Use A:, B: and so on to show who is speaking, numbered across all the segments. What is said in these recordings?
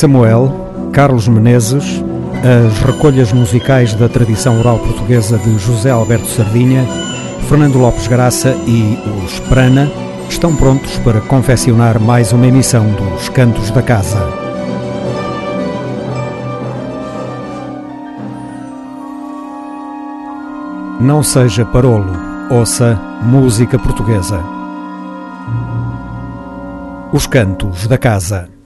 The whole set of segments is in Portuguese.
A: Samuel, Carlos Menezes, as recolhas musicais da tradição oral portuguesa de José Alberto Sardinha, Fernando Lopes Graça e os Prana estão prontos para confeccionar mais uma emissão dos Cantos da Casa. Não seja parolo, ouça música portuguesa. Os Cantos da Casa.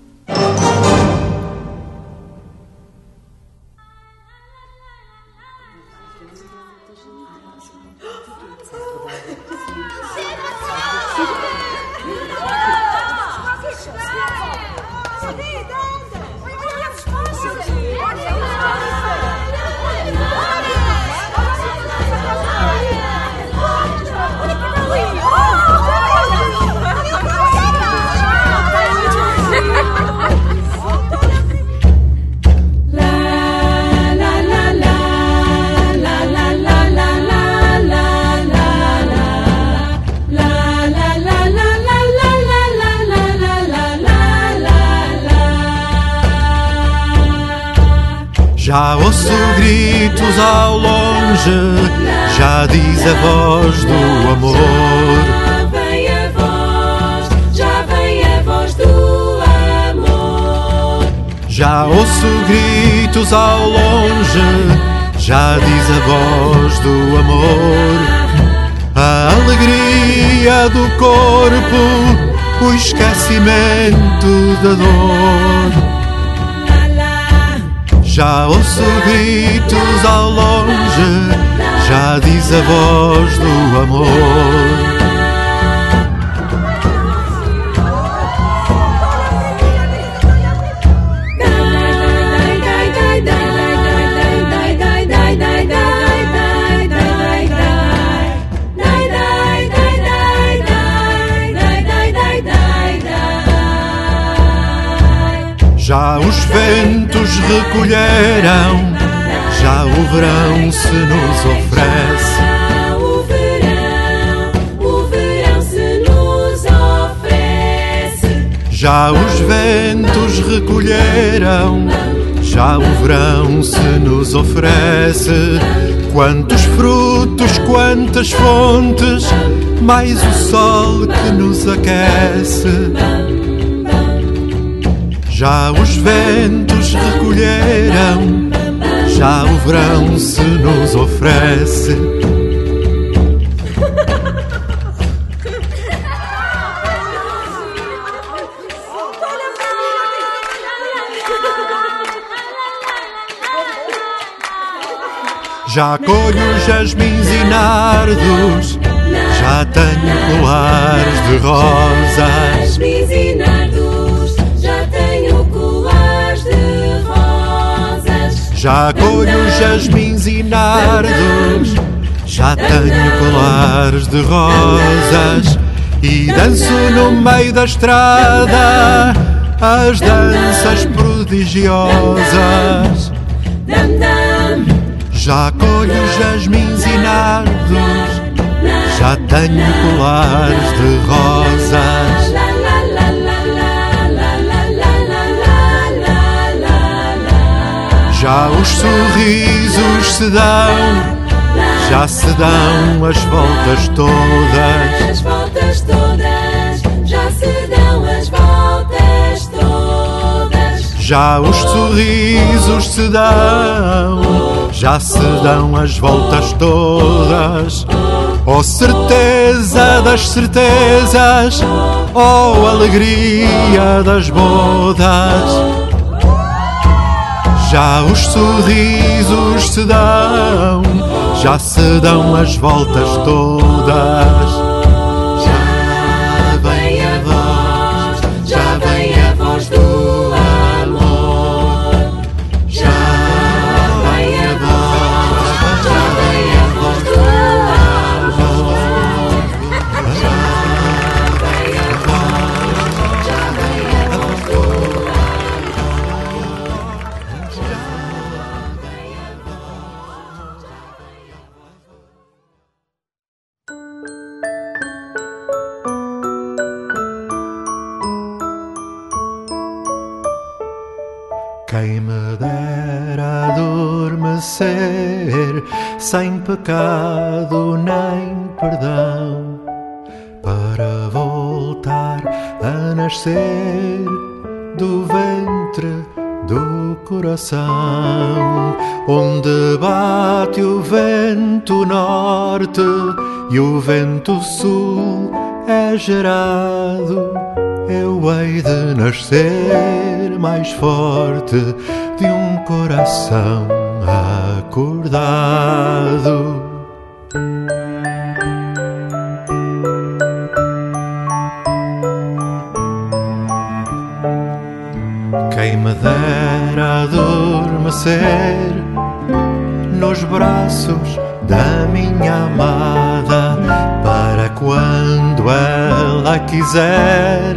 B: Ventos recolheram, já o verão se nos oferece.
C: Já o verão, o verão se nos oferece.
B: Já os ventos recolheram, já o verão se nos oferece. Quantos frutos, quantas fontes, mais o sol que nos aquece. Já os ventos recolheram, já o verão se nos oferece. Já colho jasmins e nardos, já tenho colares de rosas.
C: Já
B: colho jasmins e nardos, já tenho colares de rosas e danço no meio da estrada as danças prodigiosas. Já colho jasmins e nardos, já tenho colares de rosas. Já os sorrisos se dão, já se dão as voltas todas.
C: As voltas todas, já se dão as voltas todas.
B: Já os sorrisos se dão, já se dão as voltas todas. Oh certeza das certezas, oh alegria das bodas. Já os sorrisos se dão, já se dão as voltas todas. Pecado nem perdão para voltar a nascer do ventre do coração, onde bate o vento norte e o vento sul é gerado. Eu hei de nascer mais forte de um coração acordado. Quem me dera adormecer nos braços da minha amada para quando ela quiser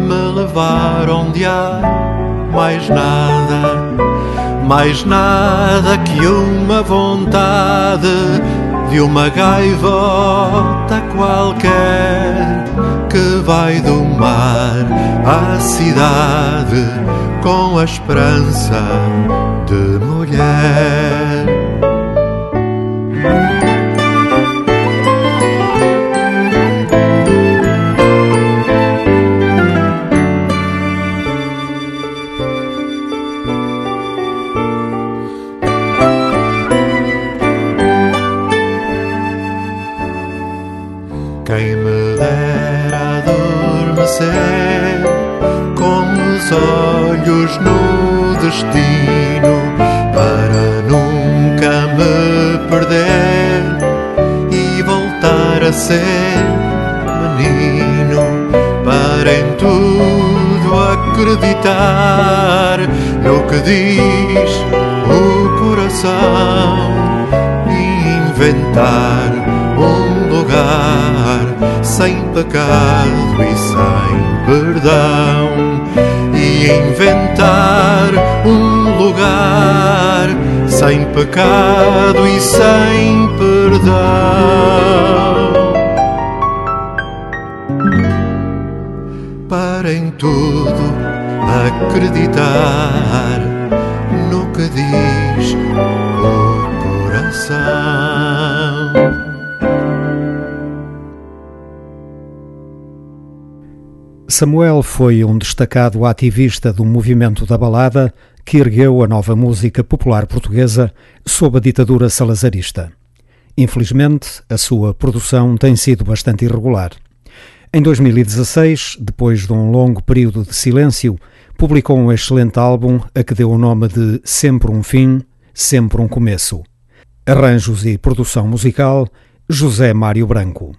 B: me levar onde há mais nada, mais nada que uma vontade de uma gaivota qualquer que vai do mar à cidade com a esperança de mulher. Ser menino para em tudo acreditar no que diz o coração e inventar um lugar sem pecado e sem perdão e inventar um lugar sem pecado e sem perdão tudo acreditar no que diz o coração.
A: Samuel foi um destacado ativista do movimento da balada que ergueu a nova música popular portuguesa sob a ditadura salazarista. Infelizmente, a sua produção tem sido bastante irregular. Em 2016, depois de um longo período de silêncio, publicou um excelente álbum a que deu o nome de Sempre um Fim, Sempre um Começo. Arranjos e produção musical, José Mário Branco.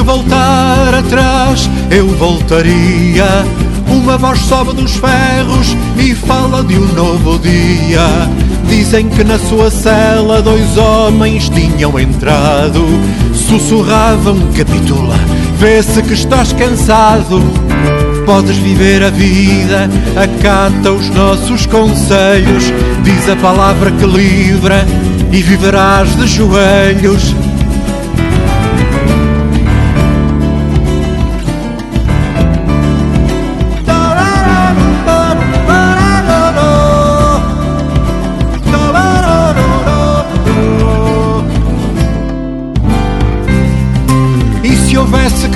B: Que voltar atrás, eu voltaria. Uma voz sobe dos ferros e fala de um novo dia. Dizem que na sua cela dois homens tinham entrado. Sussurravam, capitula, vê-se que estás cansado. Podes viver a vida, acata os nossos conselhos. Diz a palavra que livra e viverás de joelhos.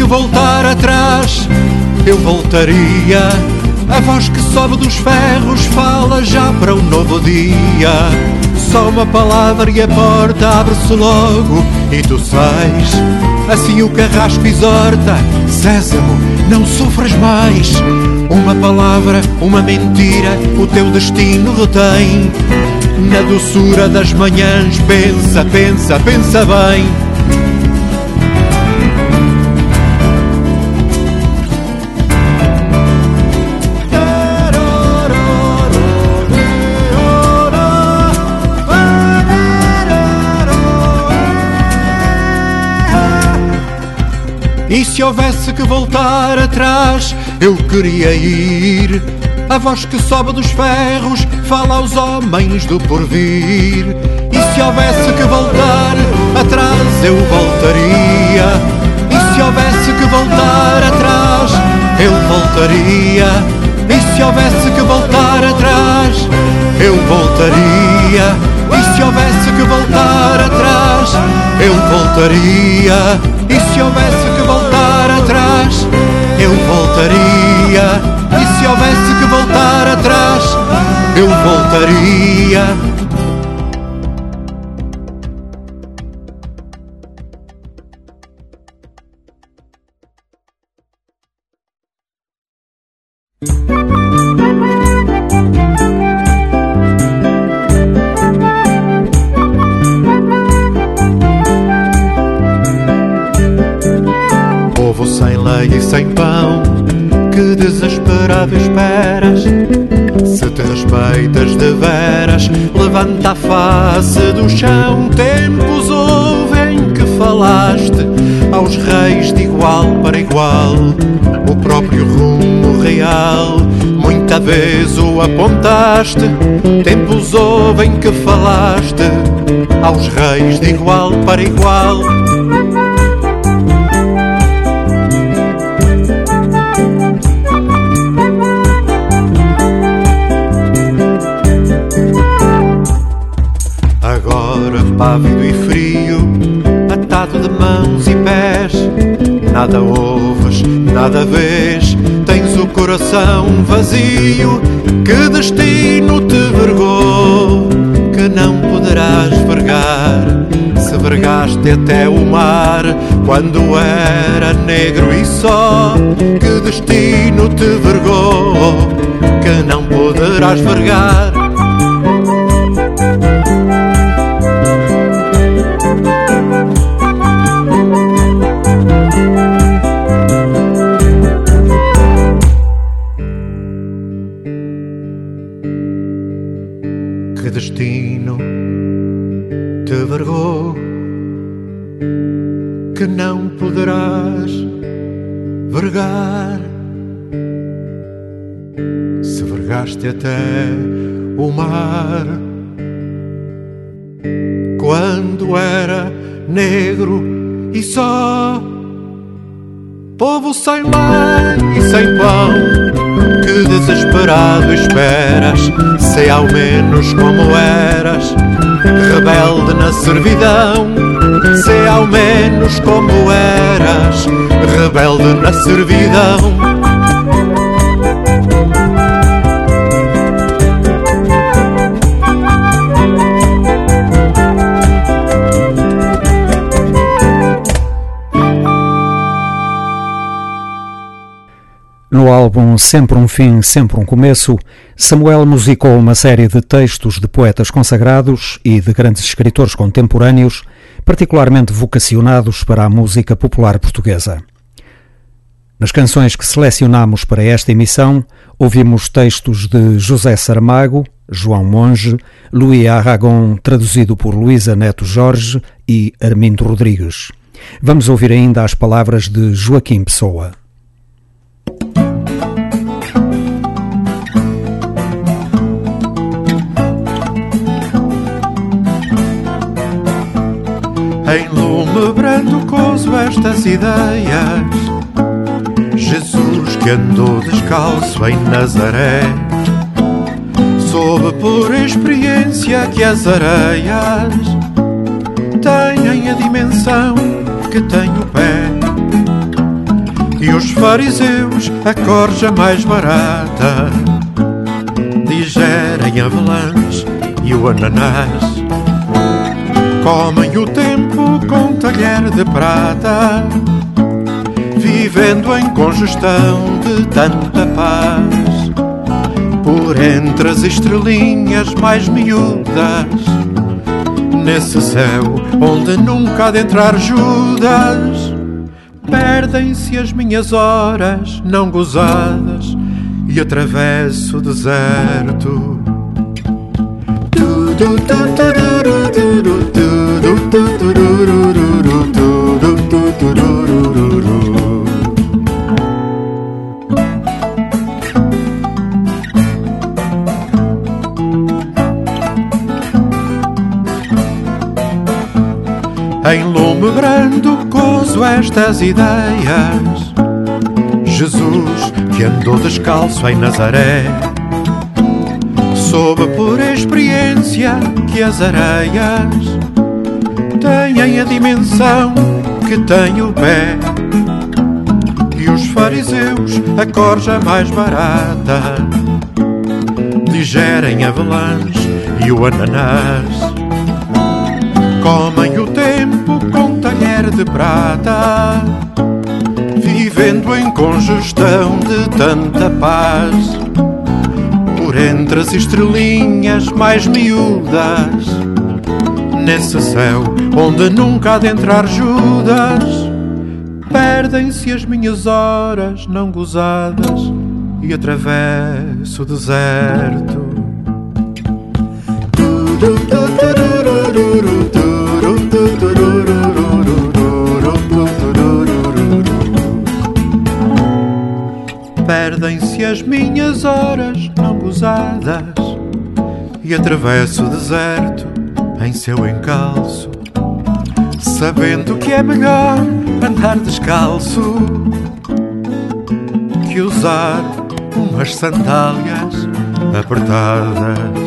B: Que voltar atrás, eu voltaria. A voz que sobe dos ferros fala já para um novo dia. Só uma palavra e a porta abre-se logo e tu sais. Assim o carrasco exorta: Sésamo, não sofras mais. Uma palavra, uma mentira, o teu destino retém. Na doçura das manhãs, pensa, pensa, pensa bem. Se houvesse que voltar atrás, eu queria ir. A voz que sobe dos ferros fala aos homens do porvir. E se houvesse que voltar atrás, eu voltaria. E se houvesse que voltar atrás, eu voltaria. E se houvesse que voltar atrás, eu voltaria. E se houvesse que voltar atrás, eu voltaria. E se houvesse que voltar atrás, eu voltaria. E se houvesse que voltar atrás, eu voltaria. Face do chão. Tempos houve em que falaste aos reis de igual para igual, o próprio rumo real. Muita vez o apontaste. Tempos houve em que falaste aos reis de igual para igual. Pávido e frio, atado de mãos e pés. Nada ouves, nada vês, tens o coração vazio. Que destino te vergou, que não poderás vergar. Se vergaste até o mar, quando era negro e só. Que destino te vergou, que não poderás vergar. Ao menos como eras, rebelde na servidão. Sei ao menos como eras, rebelde na servidão.
A: No álbum Sempre um Fim, Sempre um Começo, Samuel musicou uma série de textos de poetas consagrados e de grandes escritores contemporâneos, particularmente vocacionados para a música popular portuguesa. Nas canções que selecionamos para esta emissão, ouvimos textos de José Saramago, João Monge, Louis Aragon, traduzido por Luísa Neto Jorge e Armindo Rodrigues. Vamos ouvir ainda as palavras de Joaquim Pessoa.
B: Lume brando coso estas ideias. Jesus que andou descalço em Nazaré Soube por experiência que as areias Têm a dimensão que tem o pé. E os fariseus a corja mais barata Digerem avelãs e o ananás Comem o tempo com talher de prata, vivendo em congestão de tanta paz. Por entre as estrelinhas mais miúdas, nesse céu onde nunca de entrar Judas, perdem-se as minhas horas não gozadas e atravesso o deserto. Em lume grande coso estas ideias. Jesus que andou descalço em Nazaré Soube por experiência que as areias têm a dimensão que tem o pé. E os fariseus, a corja mais barata, digerem avelãs e o ananás. Comem o tempo com talher de prata, vivendo em congestão de tanta paz. Por entre as estrelinhas mais miúdas, nesse céu onde nunca há de entrar Judas, perdem-se as minhas horas não gozadas e atravesso o deserto. Perdem-se as minhas horas não gozadas e atravesso o deserto em seu encalço, sabendo que é melhor andar descalço que usar umas sandálias apertadas.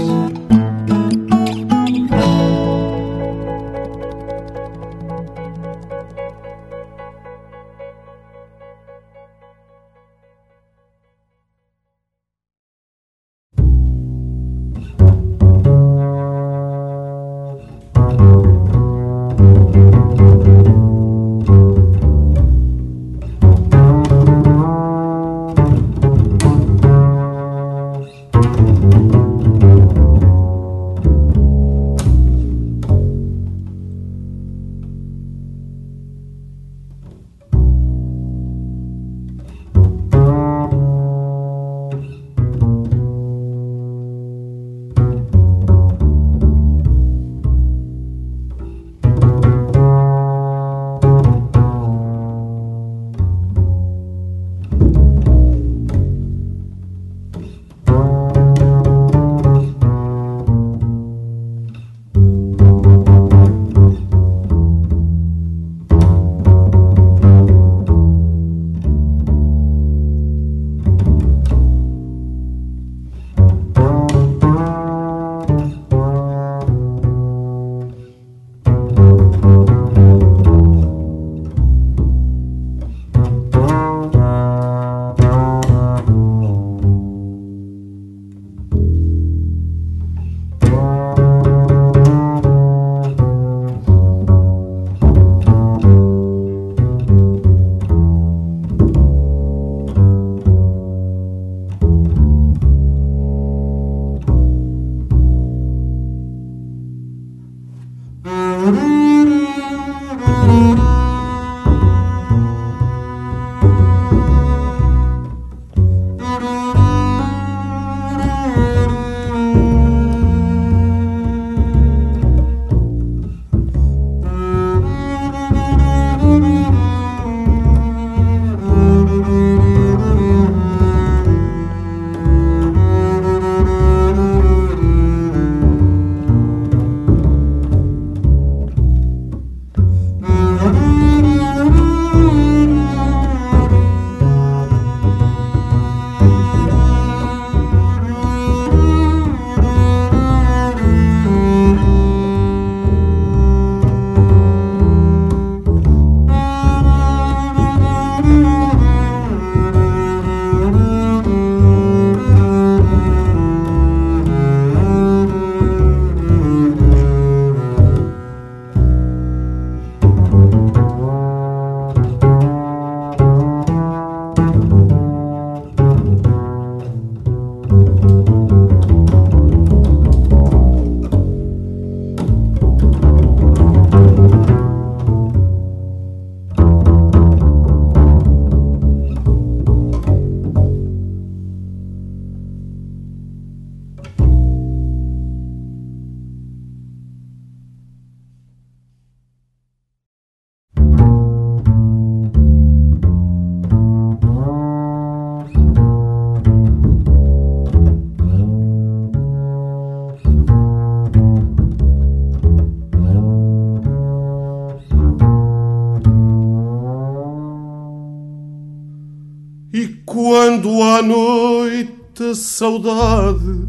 D: Saudade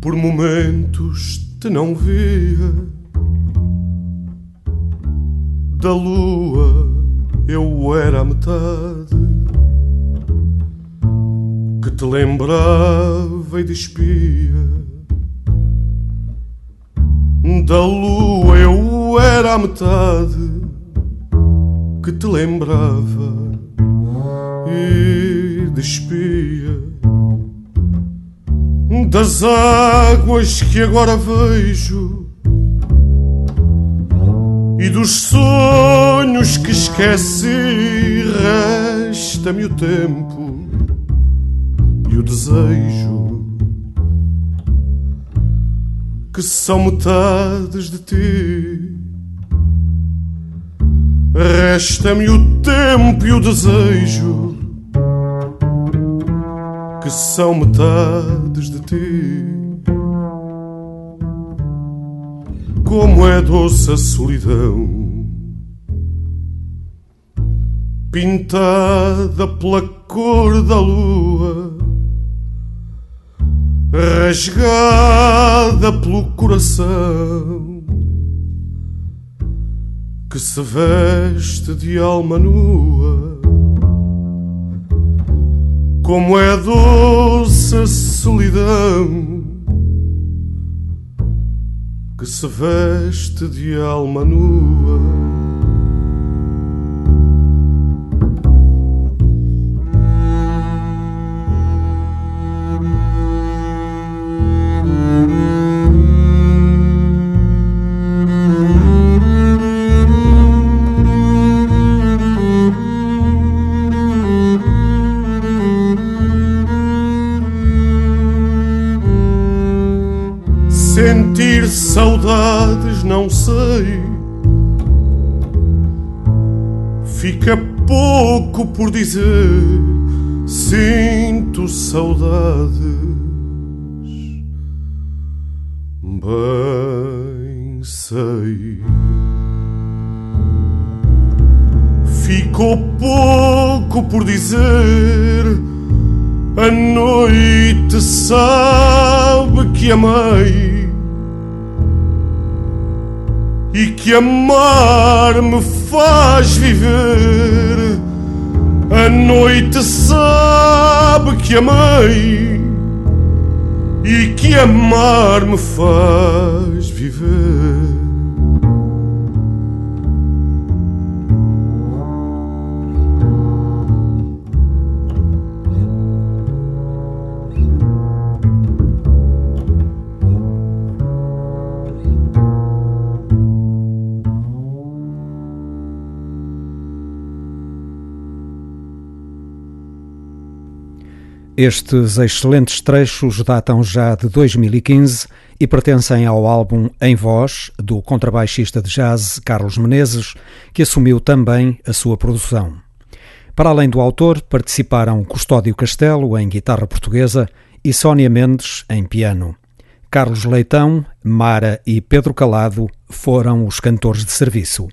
D: por momentos te não via da lua eu era a metade que te lembrava e despia. Da lua eu era a metade que te lembrava despia das águas que agora vejo e dos sonhos que esqueci. Resta-me o tempo e o desejo que são metades de ti. Resta-me o tempo e o desejo são metades de ti. Como é doce a solidão, pintada pela cor da lua, rasgada pelo coração que se veste de alma nua. Como é doce a solidão que se veste de alma nua. Saudades, não sei. Fica pouco por dizer, sinto saudades. Bem sei. Ficou pouco por dizer. A noite sabe que amei que amar me faz viver. A noite sabe que amei e que amar me faz viver.
A: Estes excelentes trechos datam já de 2015 e pertencem ao álbum Em Voz, do contrabaixista de jazz Carlos Menezes, que assumiu também a sua produção. Para além do autor, participaram Custódio Castelo em guitarra portuguesa e Sónia Mendes em piano. Carlos Leitão, Mara e Pedro Calado foram os cantores de serviço.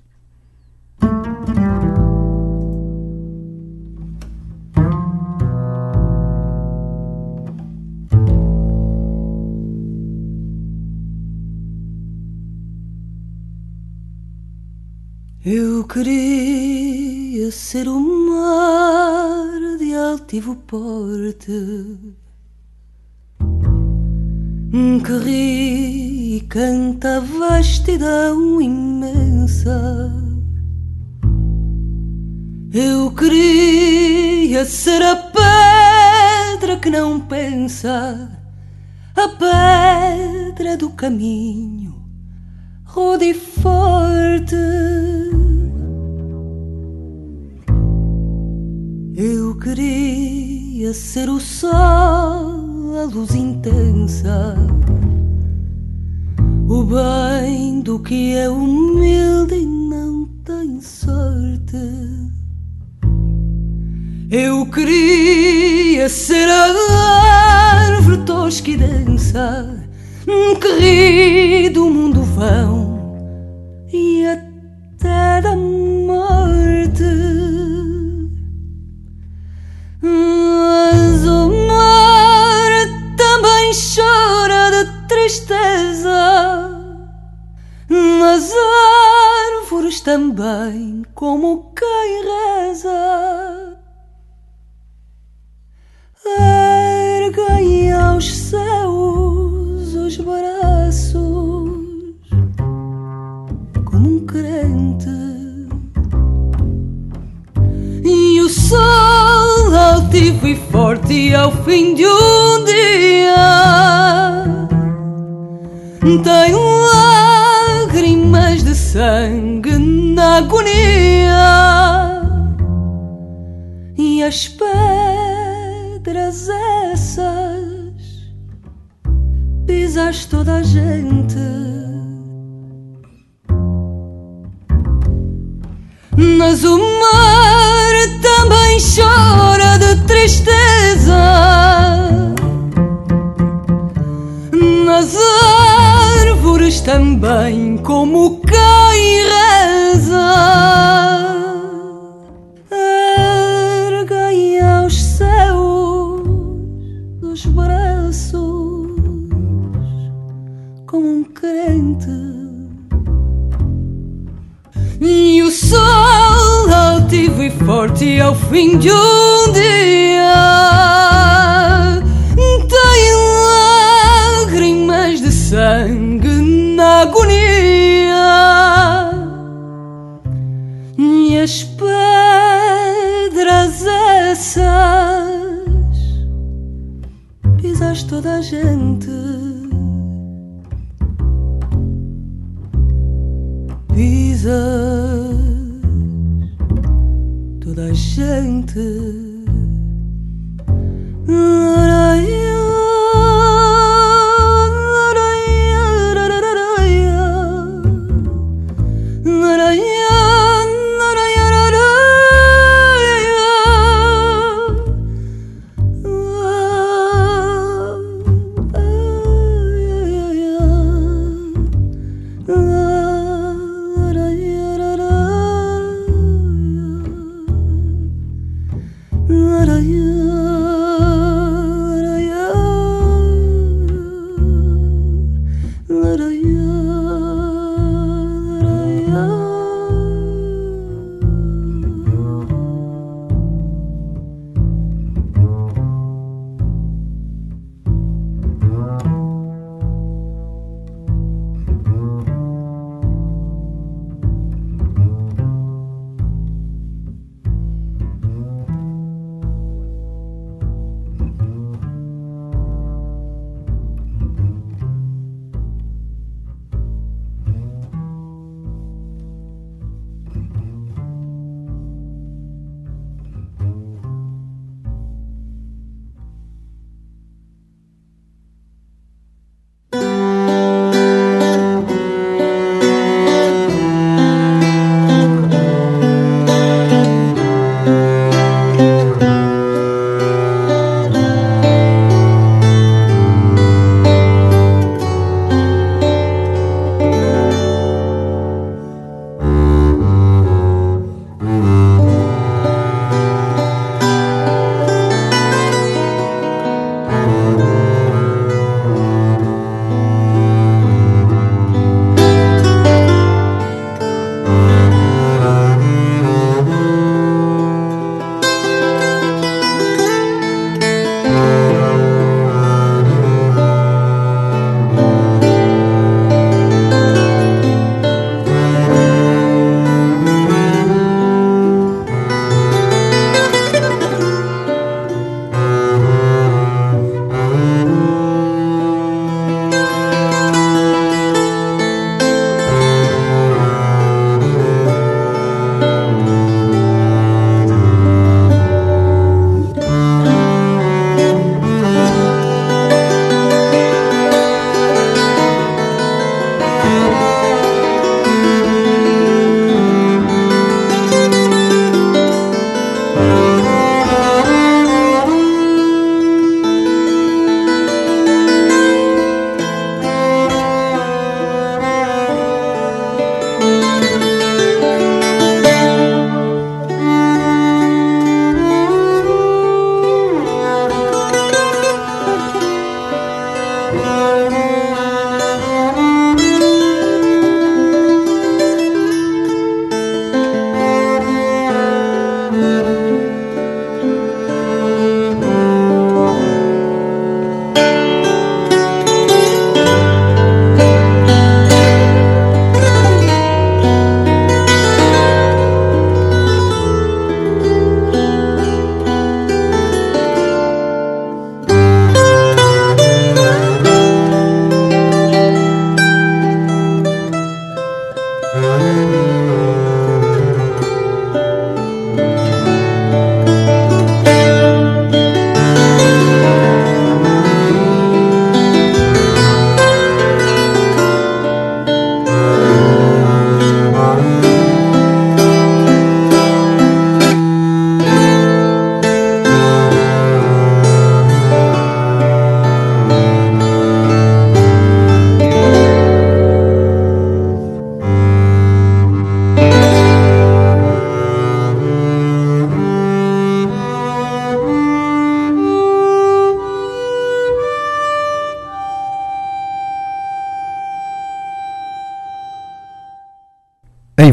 C: Eu queria ser o mar de altivo porte que ri e canta a vastidão imensa. Eu queria ser a pedra que não pensa, a pedra do caminho, rude e forte Eu queria ser o sol, a luz intensa, o bem do que é humilde e não tem sorte. Eu queria ser a árvore tosca e densa querido mundo vão e até da morte. Mas o mar também chora de tristeza, nas árvores também, como quem reza. Erguem aos céus os braços, como um crente. E o sol altivo e forte ao fim de um dia tem lágrimas de sangue na agonia e as pedras essas pisas toda a gente. Mas o mar também chora de tristeza. Nas árvores também, como e ao fim de um dia. Tem lágrimas de sangue na agonia. E as pedras essas pisas toda a gente. Pisas gente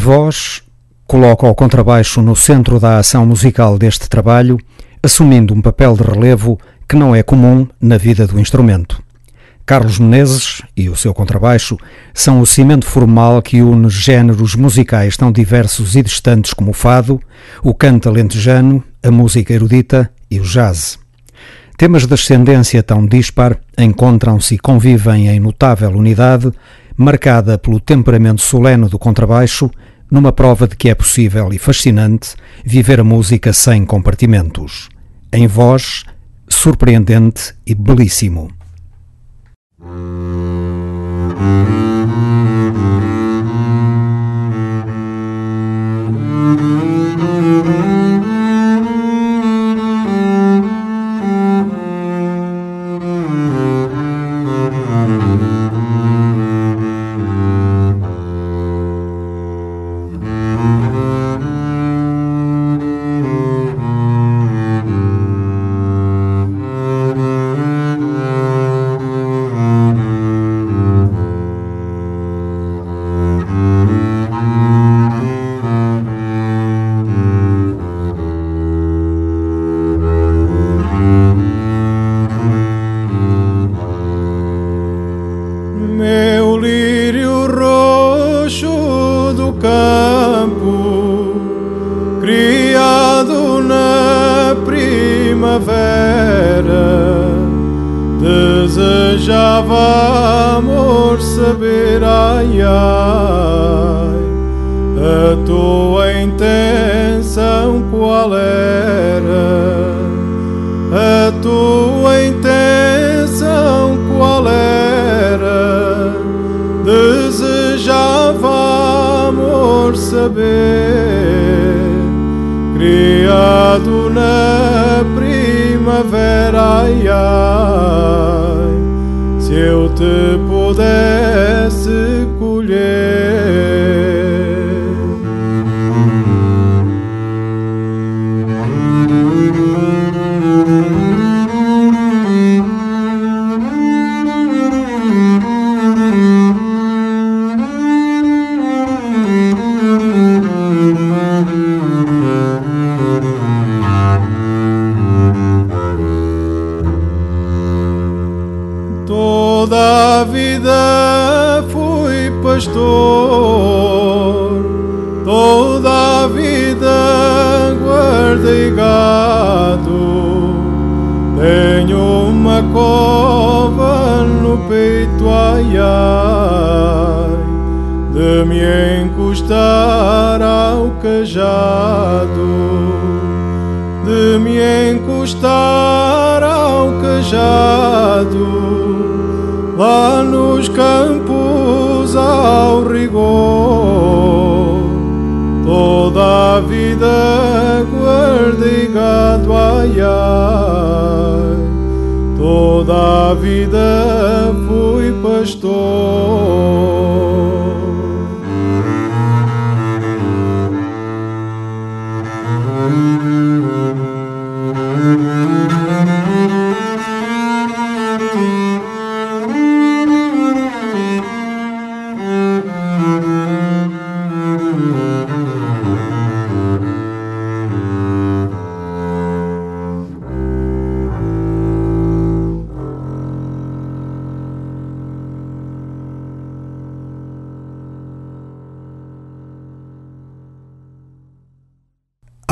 E: voz, coloca o contrabaixo no centro da ação musical deste trabalho, assumindo um papel de relevo que não é comum na vida do instrumento. Carlos Menezes e o seu contrabaixo são o cimento formal que une géneros musicais tão diversos e distantes como o fado, o canto alentejano, a música erudita e o jazz. Temas de ascendência tão dispar encontram-se e convivem em notável unidade, marcada pelo temperamento solene do contrabaixo, numa prova de que é possível e fascinante viver a música sem compartimentos. Em voz, surpreendente e belíssimo.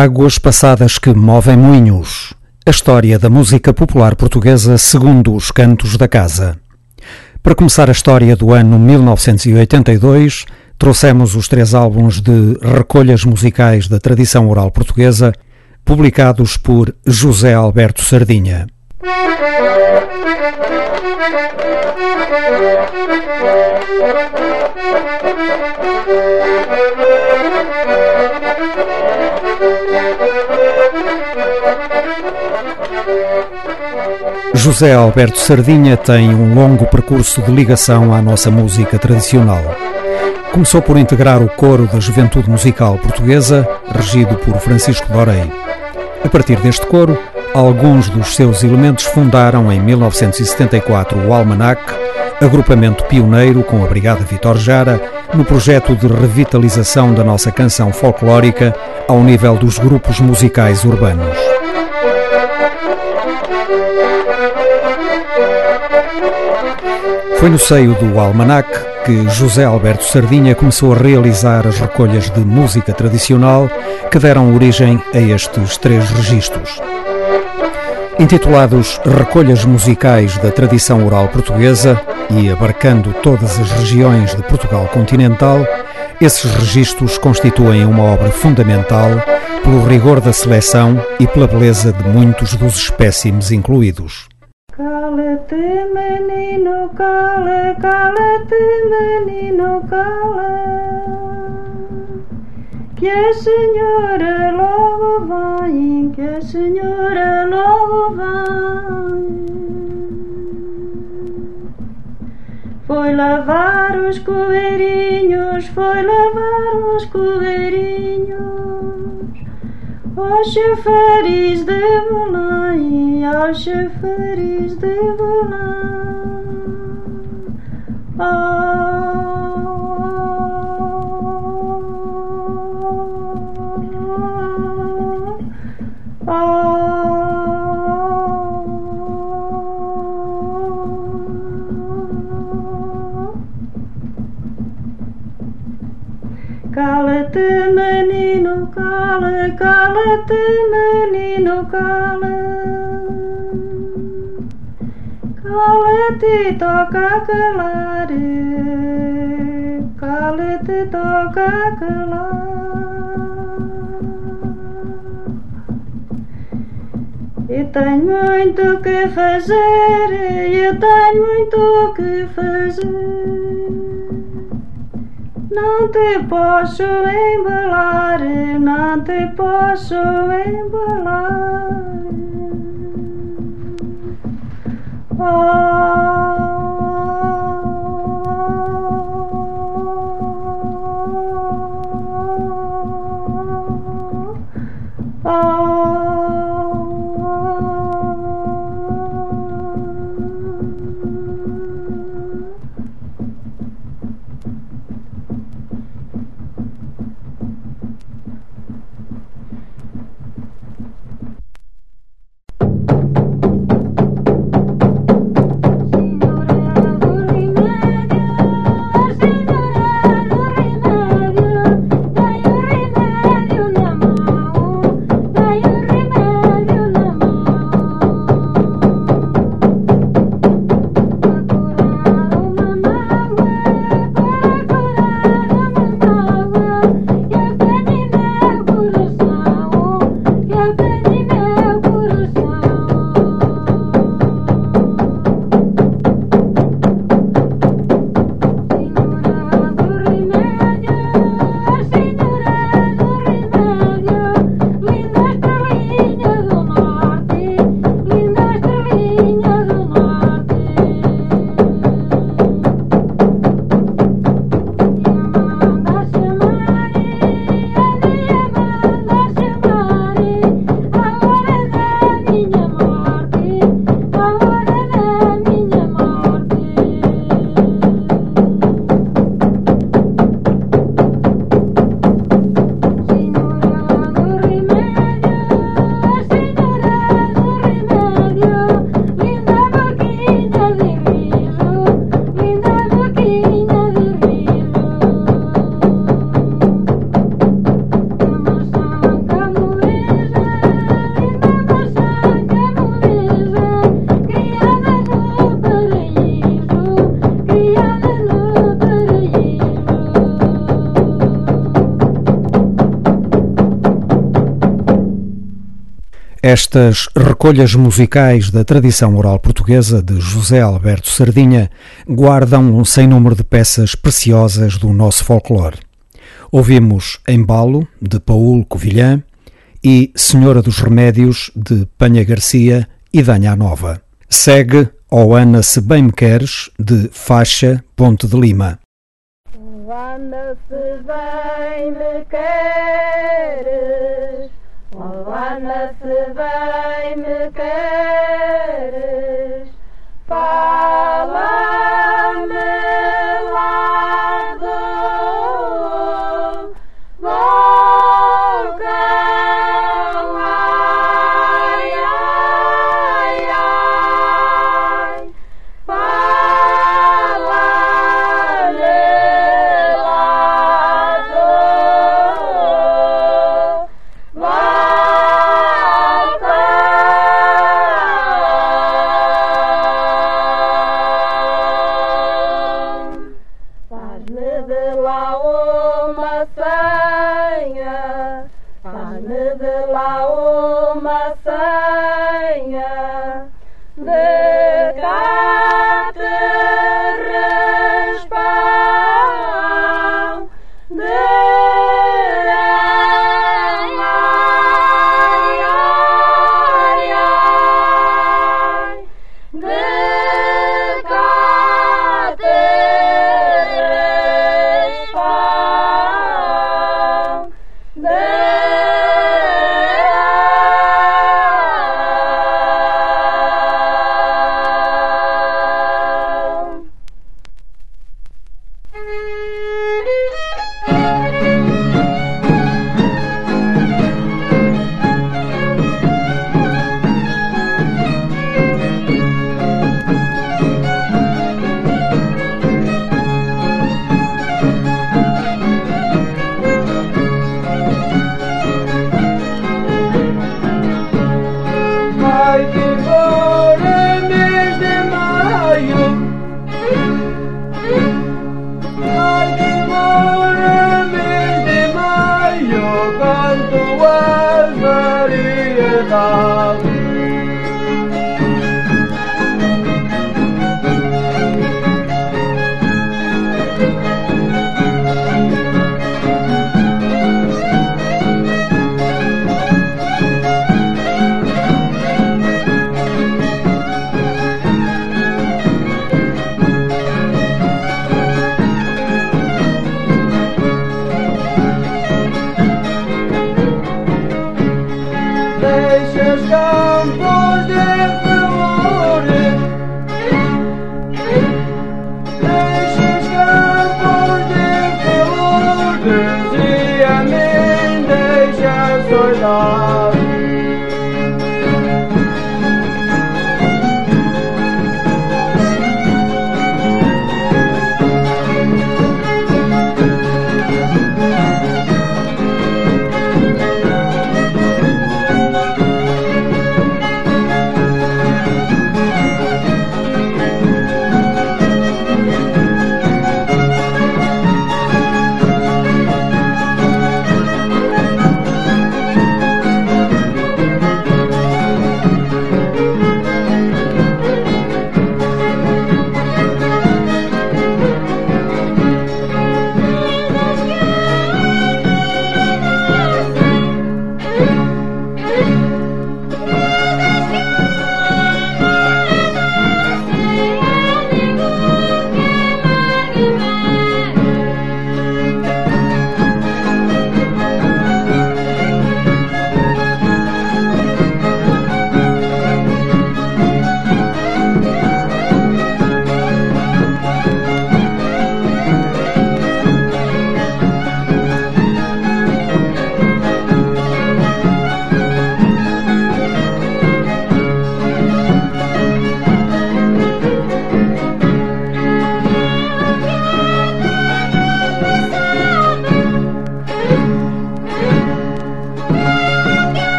E: Águas passadas que movem moinhos. A história da música popular portuguesa segundo os cantos da casa. Para começar a história do ano 1982, trouxemos os três álbuns de recolhas musicais da tradição oral portuguesa, publicados por José Alberto Sardinha. José Alberto Sardinha tem um longo percurso de ligação à nossa música tradicional. Começou por integrar o coro da Juventude Musical Portuguesa, regido por Francisco Dorei. A partir deste coro, alguns dos seus elementos fundaram em 1974 o Almanac, agrupamento pioneiro com a Brigada Vitor Jara,
A: no projeto de revitalização da nossa canção folclórica ao nível dos grupos musicais urbanos. Foi no seio do Almanac que José Alberto Sardinha começou a realizar as recolhas de música tradicional que deram origem a estes três registros. Intitulados Recolhas Musicais da Tradição Oral Portuguesa e abarcando todas as regiões de Portugal continental, esses registros constituem uma obra fundamental pelo rigor da seleção e pela beleza de muitos dos espécimes incluídos.
F: Cala-te, menino, cala, cala-te, menino, cala. Que a senhora logo vem, que a senhora logo vem. Foi lavar os coveirinhos, foi lavar os coveirinhos aos chafariz de Belém, aos chafariz de Belém. Cala-te, menino, cala. Cala-te, toca calar. Cala-te, toca calar. Eu tenho muito que fazer, eu tenho muito que fazer. Não te posso embalar, não te posso embalar. Oh,
A: Estas recolhas musicais da tradição oral portuguesa de José Alberto Sardinha guardam um sem número de peças preciosas do nosso folclore. Ouvimos Embalo, de Paul Covilhã, e Senhora dos Remédios, de Panha Garcia e Danha Nova. Segue Ó Ana Se Bem Me Queres, de Faixa, Ponte de Lima.
F: Ana, se bem me queres, oh Ana, se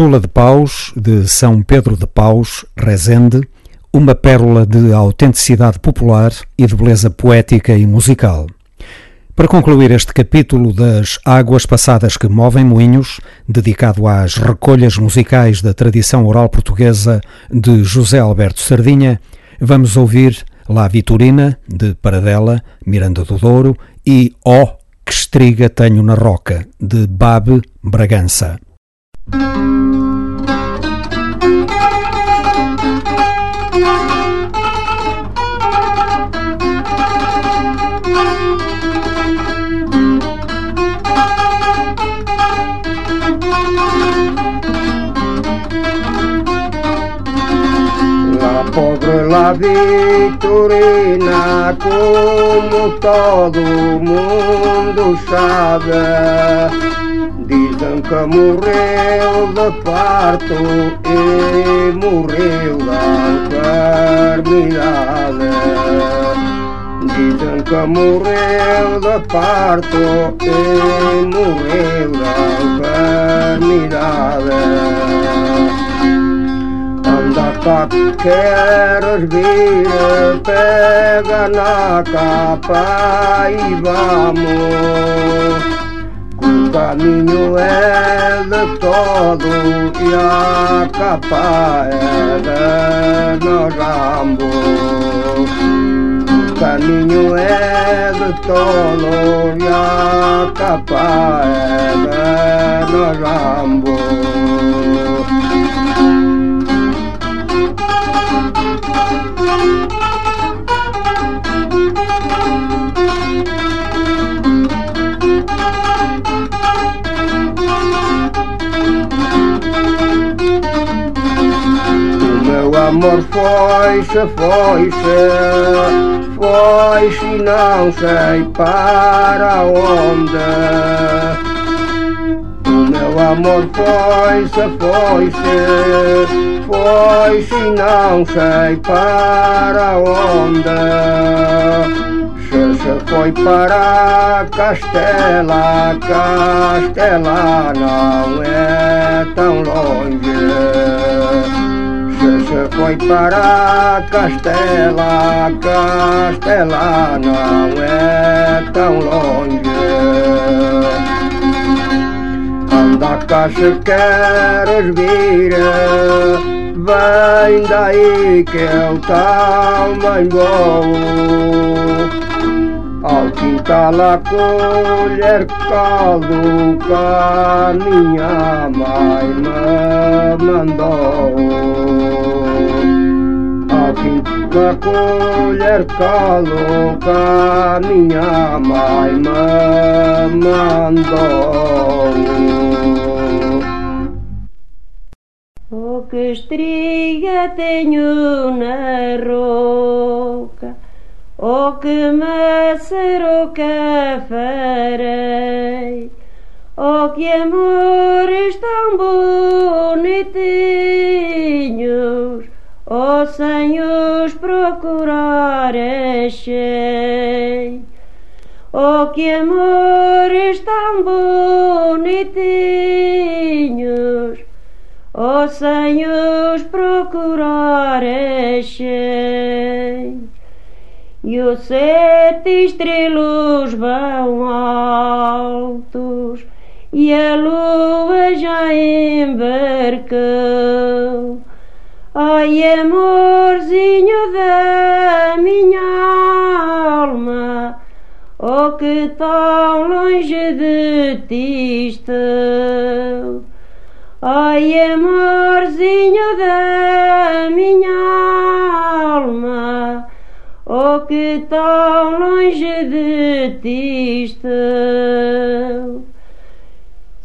A: Chula de Paus, de São Pedro de Paus, Rezende, uma pérola de autenticidade popular e de beleza poética e musical. Para concluir este capítulo das Águas Passadas que Movem Moinhos, dedicado às recolhas musicais da tradição oral portuguesa de José Alberto Sardinha, vamos ouvir La Vitorina, de Paradela, Miranda do Douro, e Ó, oh, que estriga tenho na roca, de Babe Bragança.
G: La pobre la Vitorina, como todo mundo sabe, dizem que morreu de parto e morreu da enfermidade. Dizem que morreu de parto e morreu da enfermidade. Anda cá, queres vir, pega na capa e vamos. O caminho é de todo e a capa é de nós ambos. O caminho é de todo e a capa é de nós ambos. Meu amor foi-se, foi-se, foi-se e não sei para onde. O meu amor foi-se, foi-se, foi-se e não sei para onde. Se foi para Castela, Castela não é tão longe. Se foi para Castela, Castela não é tão longe. Anda cá se queres vir, vem daí que eu também vou. Ao quintal a colher caldo a minha mãe me mandou. Ao quintal a colher caldo que a minha mãe me mandou.
F: O que estriga tenho na roca, o que maçaroca farei, o que amores tão bonitinhos, o sem os procurar achei. Oh, que amores tão bonitinhos, oh, sem os procurar achei. E os sete estrelos vão altos, e a lua já embarcou. Ai, amorzinho da minha alma, oh que tão longe de ti estou. Ai, amorzinho da minha alma, oh que tão longe de ti estou.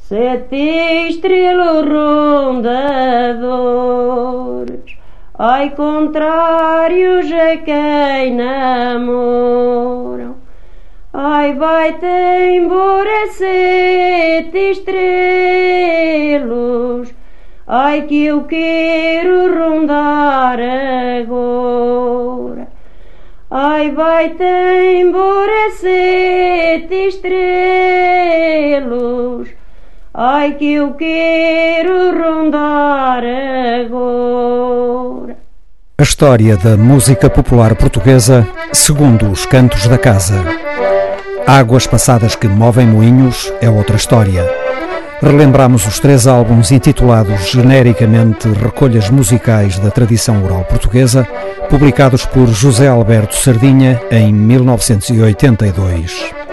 F: Sete estrelas rondadores, ai contrários a quem namoram. Ai, vai-te embora sete estrelas, ai que eu quero rondar agora. Ai, vai-te embora sete estrelas,
H: Ai que eu quero rondar agora.
A: A história da música popular portuguesa segundo os cantos da casa. Águas passadas que movem moinhos é outra história. Relembramos os três álbuns intitulados genericamente Recolhas Musicais da Tradição Oral Portuguesa, publicados por José Alberto Sardinha em 1982.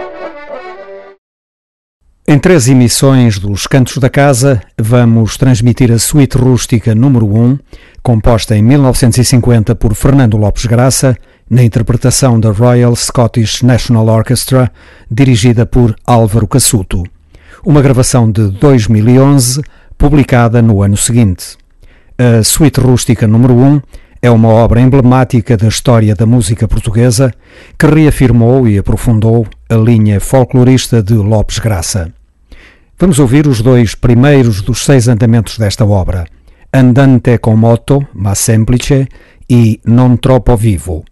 A: Em três emissões dos Cantos da Casa, vamos transmitir a Suíte Rústica número 1, composta em 1950 por Fernando Lopes Graça, na interpretação da Royal Scottish National Orchestra, dirigida por Álvaro Cassuto. Uma gravação de 2011, publicada no ano seguinte. A Suíte Rústica número 1 é uma obra emblemática da história da música portuguesa que reafirmou e aprofundou a linha folclorista de Lopes Graça. Vamos ouvir os dois primeiros dos seis andamentos desta obra: Andante com moto, ma semplice, e Non troppo vivo.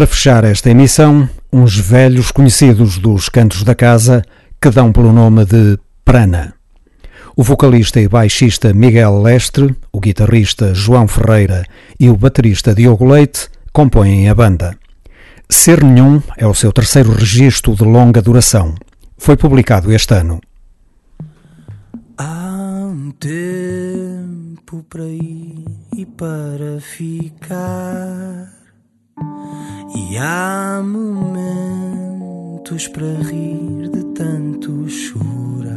I: Para
A: fechar esta emissão, uns velhos conhecidos dos cantos da casa que dão pelo nome de Prana. O vocalista e baixista Miguel Lestre, o guitarrista João Ferreira e o baterista Diogo Leite compõem a banda. Ser Nenhum é o seu terceiro registro de longa duração. Foi publicado este ano.
I: Há um tempo para ir e para ficar, e há momentos para rir de tanto chorar.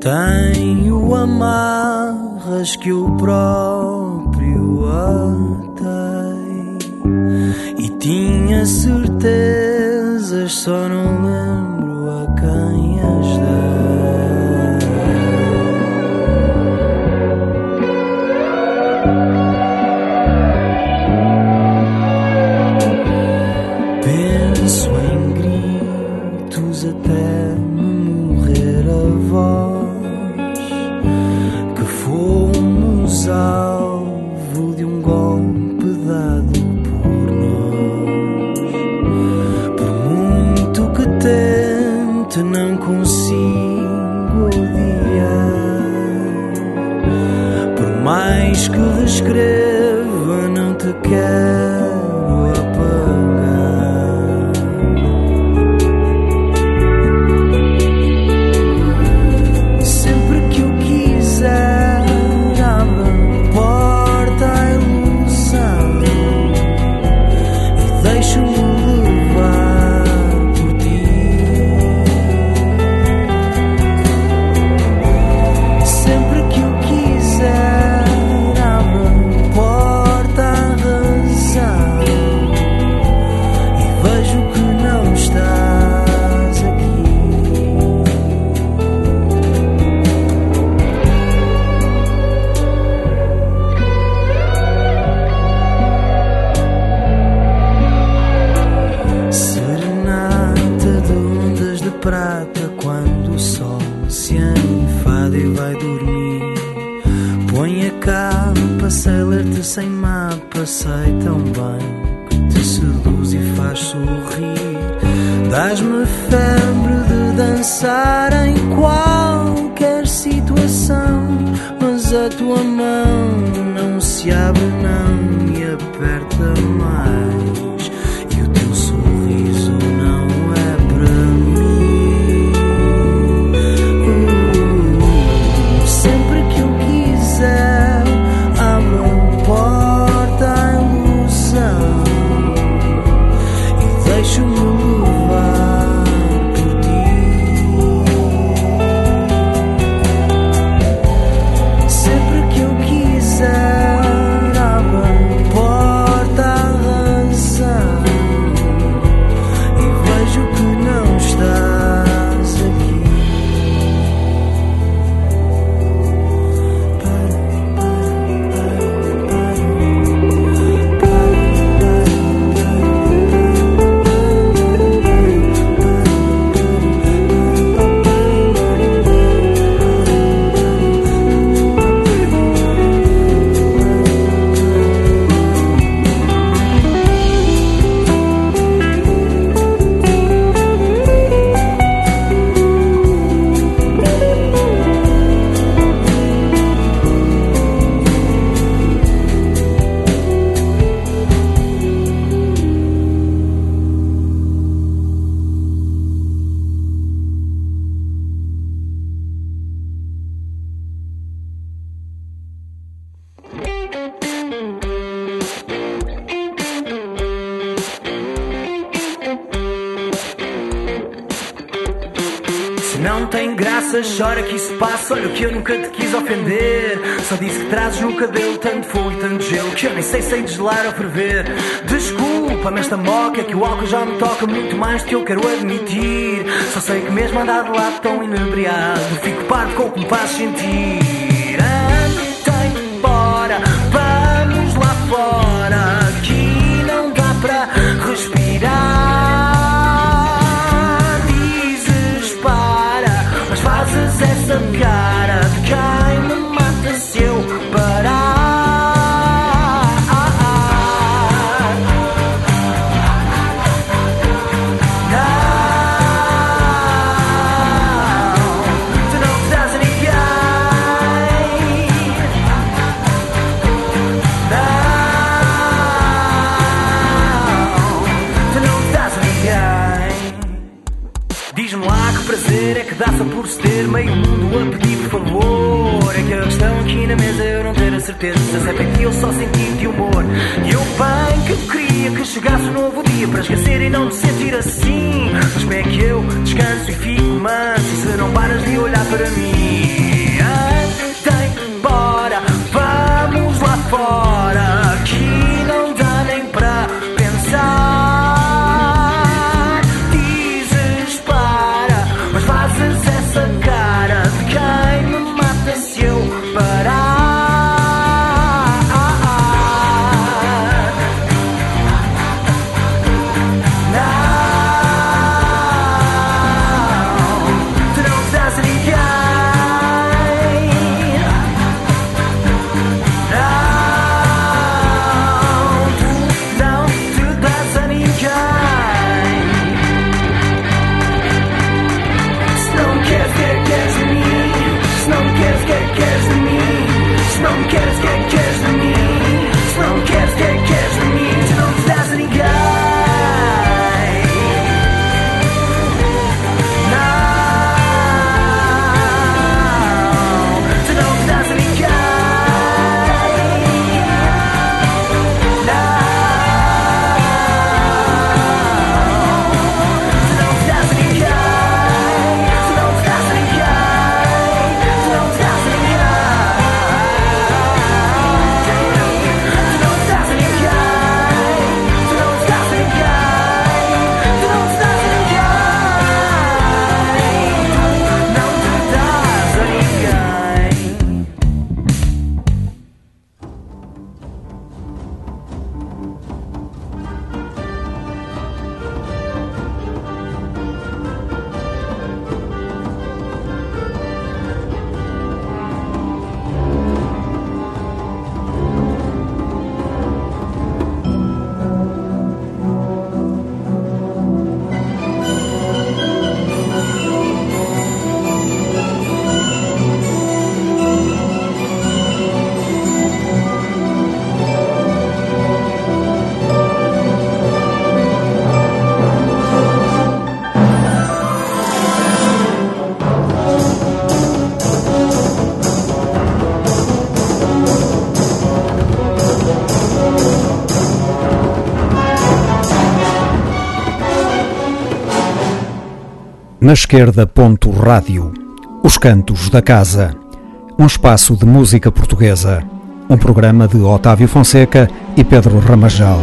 I: Tenho amarras que eu próprio atei e tinha certezas, só não lembro a quem as dei. Até me morrer a voz que fomos alvo de um golpe dado por nós. Por muito que tente, não consigo odiar. Por mais que descreva, não te quero
J: graça, chora que isso passa. Olha que eu nunca te quis ofender. Só disse que trazes no cabelo tanto fogo e tanto gelo que eu nem sei se hei de gelar ou ferver. Desculpa-me esta moca, que o álcool já me toca muito mais do que eu quero admitir. Só sei que mesmo andar de lado tão inebriado, fico parvo com o que me faz sentir.
I: A certeza se acerta aqui eu só senti de humor. E eu bem que eu queria que chegasse um novo dia para esquecer e não te sentir assim. Mas como é que eu descanso e fico manso se não paras de olhar para mim?
A: Na esquerda, ponto rádio. Os Cantos da Casa. Um espaço de música portuguesa. Um programa de Otávio Fonseca e Pedro Ramajal.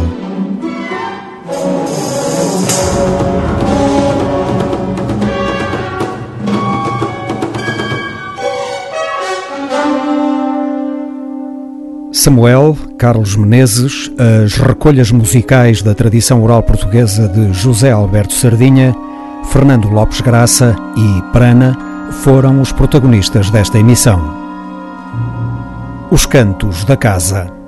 A: Samuel, Carlos Menezes, as recolhas musicais da tradição oral portuguesa de José Alberto Sardinha, Fernando Lopes Graça e Prana foram os protagonistas desta emissão. Os Cantos da Casa.